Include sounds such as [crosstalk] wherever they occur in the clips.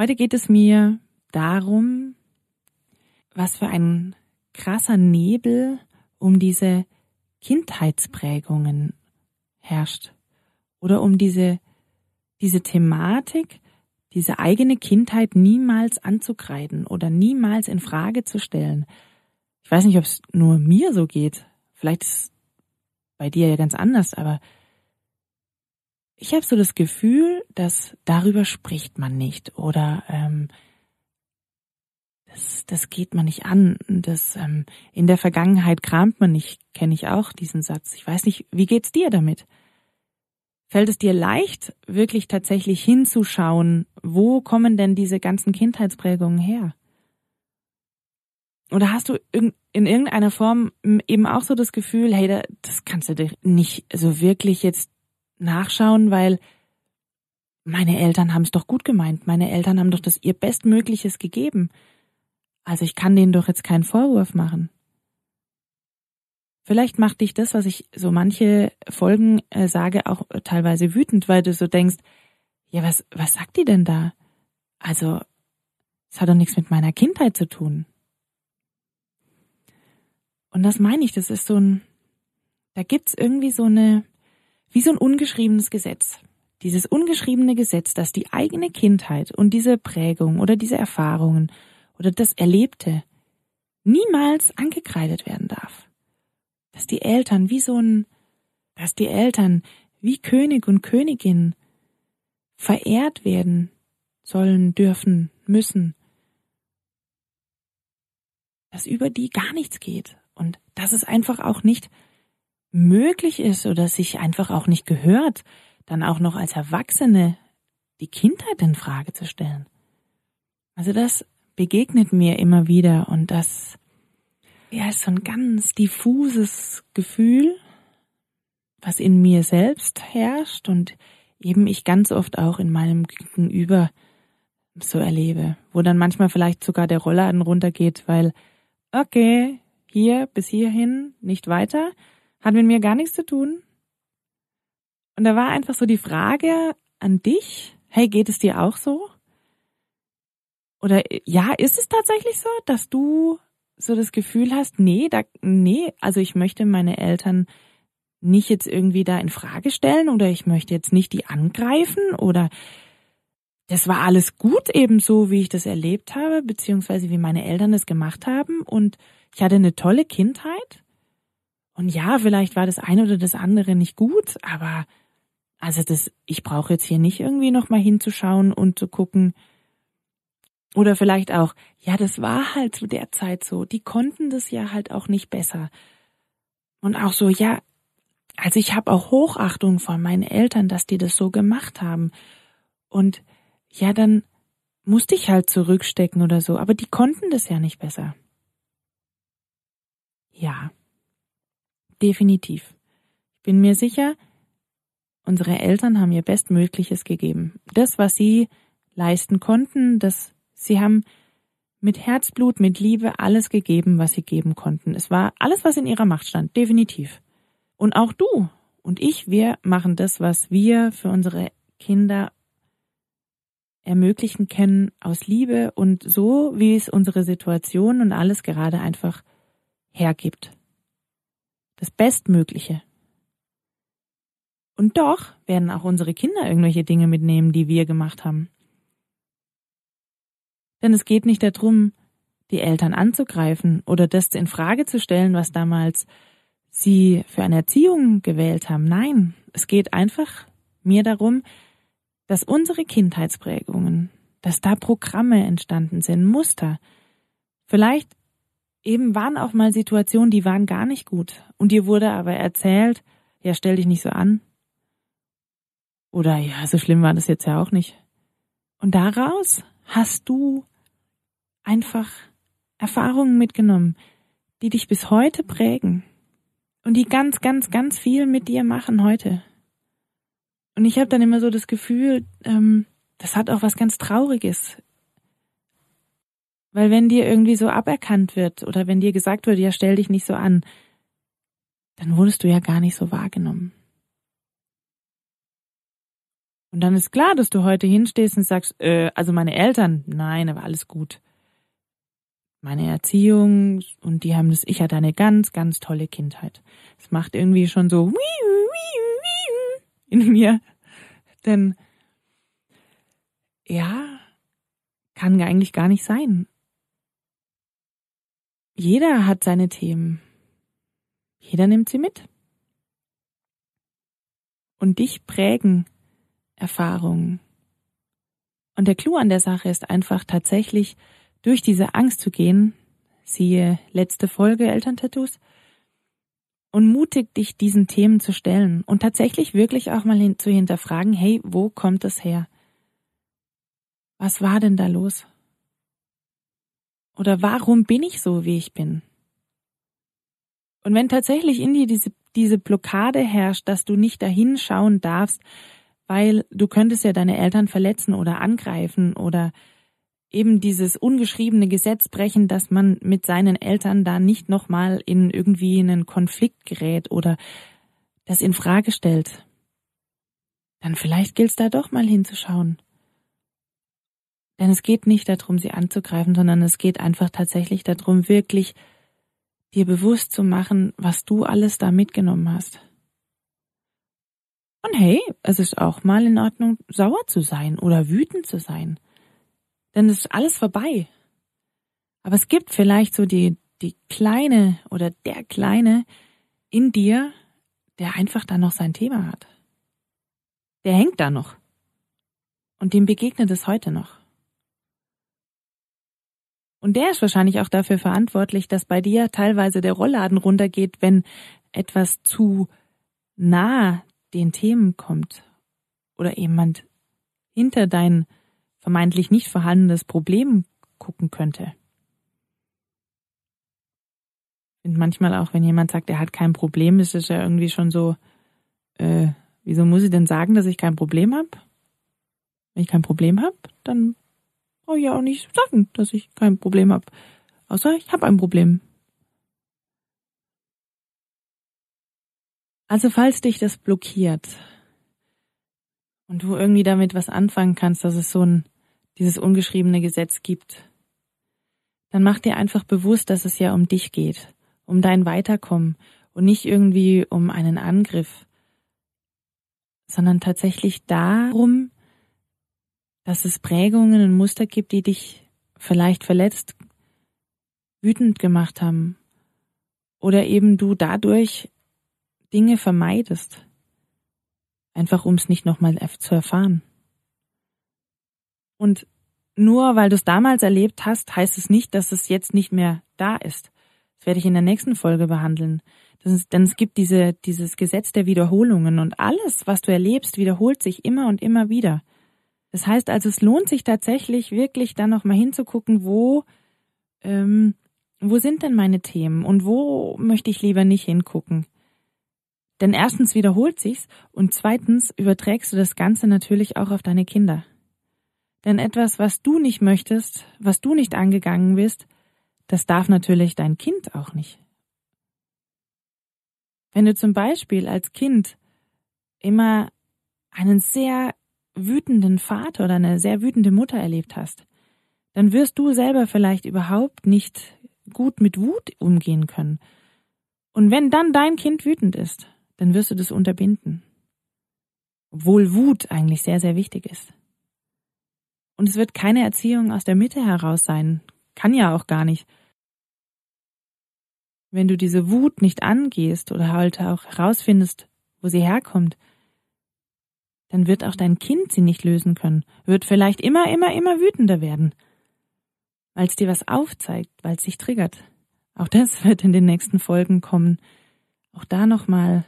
Heute geht es mir darum, was für ein krasser Nebel um diese Kindheitsprägungen herrscht oder um diese, diese Thematik, diese eigene Kindheit niemals anzukreiden oder niemals in Frage zu stellen. Ich weiß nicht, ob es nur mir so geht. Vielleicht ist es bei dir ja ganz anders, aber ich habe so das Gefühl, dass darüber spricht man nicht oder ähm, das, das geht man nicht an. Das ähm, in der Vergangenheit kramt man nicht, kenne ich auch diesen Satz. Ich weiß nicht, wie geht's dir damit? Fällt es dir leicht, wirklich tatsächlich hinzuschauen, wo kommen denn diese ganzen Kindheitsprägungen her? Oder hast du in irgendeiner Form eben auch so das Gefühl, hey, das kannst du dir nicht so wirklich jetzt nachschauen, weil meine Eltern haben es doch gut gemeint. Meine Eltern haben doch das ihr Bestmögliches gegeben. Also ich kann denen doch jetzt keinen Vorwurf machen. Vielleicht macht dich das, was ich so manche Folgen äh, sage, auch teilweise wütend, weil du so denkst, ja, was, was sagt die denn da? Also, es hat doch nichts mit meiner Kindheit zu tun. Und das meine ich, das ist so ein, da gibt's irgendwie so eine, wie so ein ungeschriebenes Gesetz. Dieses ungeschriebene Gesetz, dass die eigene Kindheit und diese Prägung oder diese Erfahrungen oder das Erlebte niemals angekreidet werden darf. Dass die Eltern wie so ein, dass die Eltern wie König und Königin verehrt werden sollen, dürfen, müssen. Dass über die gar nichts geht und dass es einfach auch nicht möglich ist oder sich einfach auch nicht gehört, dann auch noch als Erwachsene die Kindheit in Frage zu stellen. Also das begegnet mir immer wieder und das ja ist so ein ganz diffuses Gefühl, was in mir selbst herrscht und eben ich ganz oft auch in meinem Gegenüber so erlebe, wo dann manchmal vielleicht sogar der Rollladen runtergeht, weil okay, hier bis hierhin, nicht weiter, hat mit mir gar nichts zu tun. Und da war einfach so die Frage an dich, hey, geht es dir auch so? Oder ja, ist es tatsächlich so, dass du so das Gefühl hast, nee, da, nee, also ich möchte meine Eltern nicht jetzt irgendwie da in Frage stellen oder ich möchte jetzt nicht die angreifen oder das war alles gut eben so, wie ich das erlebt habe, beziehungsweise wie meine Eltern das gemacht haben und ich hatte eine tolle Kindheit und ja, vielleicht war das eine oder das andere nicht gut, aber also das, ich brauche jetzt hier nicht irgendwie nochmal hinzuschauen und zu gucken. Oder vielleicht auch, ja, das war halt zu der Zeit so. Die konnten das ja halt auch nicht besser. Und auch so, ja, also ich habe auch Hochachtung von meinen Eltern, dass die das so gemacht haben. Und ja, dann musste ich halt zurückstecken oder so, aber die konnten das ja nicht besser. Ja, Definitiv. Ich bin mir sicher, unsere Eltern haben ihr Bestmögliches gegeben. Das, was sie leisten konnten, das, sie haben mit Herzblut, mit Liebe alles gegeben, was sie geben konnten. Es war alles, was in ihrer Macht stand, definitiv. Und auch du und ich, wir machen das, was wir für unsere Kinder ermöglichen können aus Liebe und so, wie es unsere Situation und alles gerade einfach hergibt das Bestmögliche. Und doch werden auch unsere Kinder irgendwelche Dinge mitnehmen, die wir gemacht haben. Denn es geht nicht darum, die Eltern anzugreifen oder das in Frage zu stellen, was damals sie für eine Erziehung gewählt haben. Nein, es geht einfach mir darum, dass unsere Kindheitsprägungen, dass da Programme entstanden sind, Muster, Vielleicht eben waren auch mal Situationen, die waren gar nicht gut. Und dir wurde aber erzählt, ja, stell dich nicht so an. Oder ja, so schlimm war das jetzt ja auch nicht. Und daraus hast du einfach Erfahrungen mitgenommen, die dich bis heute prägen und die ganz, ganz, ganz viel mit dir machen heute. Und ich habe dann immer so das Gefühl, ähm, das hat auch was ganz Trauriges. Weil wenn dir irgendwie so aberkannt wird oder wenn dir gesagt wird, ja, stell dich nicht so an, dann wurdest du ja gar nicht so wahrgenommen. Und dann ist klar, dass du heute hinstehst und sagst, äh, also meine Eltern, nein, aber alles gut. Meine Erziehung und die haben das, ich hatte eine ganz, ganz tolle Kindheit. Es macht irgendwie schon so in mir. Denn ja, kann eigentlich gar nicht sein. Jeder hat seine Themen. Jeder nimmt sie mit. Und dich prägen Erfahrungen. Und der Clou an der Sache ist einfach tatsächlich durch diese Angst zu gehen, siehe letzte Folge Elterntattoos, und mutig dich diesen Themen zu stellen und tatsächlich wirklich auch mal hin zu hinterfragen, hey, wo kommt das her? Was war denn da los? Oder warum bin ich so, wie ich bin? Und wenn tatsächlich in dir diese, diese Blockade herrscht, dass du nicht dahin schauen darfst, weil du könntest ja deine Eltern verletzen oder angreifen oder eben dieses ungeschriebene Gesetz brechen, dass man mit seinen Eltern da nicht nochmal in irgendwie einen Konflikt gerät oder das in Frage stellt, dann vielleicht gilt es da doch mal hinzuschauen. Denn es geht nicht darum, sie anzugreifen, sondern es geht einfach tatsächlich darum, wirklich dir bewusst zu machen, was du alles da mitgenommen hast. Und hey, es ist auch mal in Ordnung, sauer zu sein oder wütend zu sein. Denn es ist alles vorbei. Aber es gibt vielleicht so die, die Kleine oder der Kleine in dir, der einfach da noch sein Thema hat. Der hängt da noch. Und dem begegnet es heute noch. Und der ist wahrscheinlich auch dafür verantwortlich, dass bei dir teilweise der Rollladen runtergeht, wenn etwas zu nah den Themen kommt oder jemand hinter dein vermeintlich nicht vorhandenes Problem gucken könnte. Und manchmal auch, wenn jemand sagt, er hat kein Problem, ist es ja irgendwie schon so, äh, wieso muss ich denn sagen, dass ich kein Problem habe? Wenn ich kein Problem habe, dann brauche ich ja auch nicht sagen, dass ich kein Problem habe. Außer ich habe ein Problem. Also falls dich das blockiert und du irgendwie damit was anfangen kannst, dass es so ein, dieses ungeschriebene Gesetz gibt, dann mach dir einfach bewusst, dass es ja um dich geht, um dein Weiterkommen und nicht irgendwie um einen Angriff, sondern tatsächlich darum, dass es Prägungen und Muster gibt, die dich vielleicht verletzt, wütend gemacht haben oder eben du dadurch Dinge vermeidest. Einfach um es nicht nochmal zu erfahren. Und nur weil du es damals erlebt hast, heißt es nicht, dass es jetzt nicht mehr da ist. Das werde ich in der nächsten Folge behandeln. Ist, denn es gibt diese, dieses Gesetz der Wiederholungen und alles, was du erlebst, wiederholt sich immer und immer wieder. Das heißt also, es lohnt sich tatsächlich wirklich dann nochmal hinzugucken, wo, ähm, wo sind denn meine Themen und wo möchte ich lieber nicht hingucken. Denn erstens wiederholt sich's und zweitens überträgst du das Ganze natürlich auch auf deine Kinder. Denn etwas, was du nicht möchtest, was du nicht angegangen bist, das darf natürlich dein Kind auch nicht. Wenn du zum Beispiel als Kind immer einen sehr wütenden Vater oder eine sehr wütende Mutter erlebt hast, dann wirst du selber vielleicht überhaupt nicht gut mit Wut umgehen können. Und wenn dann dein Kind wütend ist, dann wirst du das unterbinden. Obwohl Wut eigentlich sehr, sehr wichtig ist. Und es wird keine Erziehung aus der Mitte heraus sein. Kann ja auch gar nicht. Wenn du diese Wut nicht angehst oder halt auch herausfindest, wo sie herkommt, dann wird auch dein Kind sie nicht lösen können, wird vielleicht immer, immer, immer wütender werden. weil es dir was aufzeigt, weil es dich triggert. Auch das [laughs] wird in den nächsten Folgen kommen. Auch da nochmal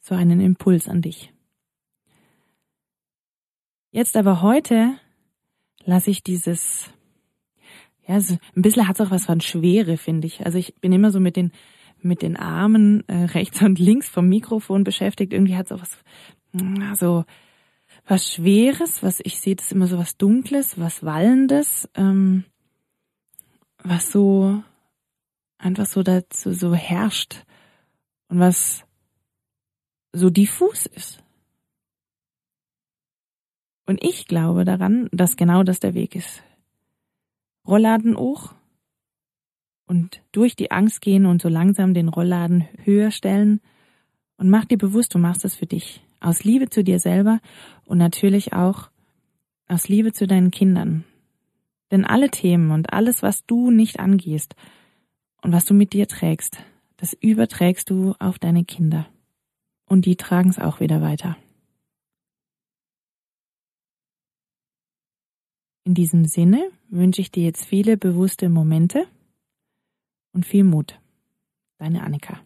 so einen Impuls an dich. Jetzt aber heute lasse ich dieses, ja, so ein bisschen hat es auch was von Schwere, finde ich. Also ich bin immer so mit den, mit den Armen äh, rechts und links vom Mikrofon beschäftigt. Irgendwie hat es auch was, so was Schweres, was ich sehe, das ist immer so was Dunkles, was Wallendes, ähm, was so einfach so dazu so herrscht und was so diffus ist. Und ich glaube daran, dass genau das der Weg ist. Rollladen hoch und durch die Angst gehen und so langsam den Rollladen höher stellen und mach dir bewusst, du machst das für dich. Aus Liebe zu dir selber und natürlich auch aus Liebe zu deinen Kindern. Denn alle Themen und alles, was du nicht angehst und was du mit dir trägst, das überträgst du auf deine Kinder. Und die tragen es auch wieder weiter. In diesem Sinne wünsche ich dir jetzt viele bewusste Momente und viel Mut. Deine Annika.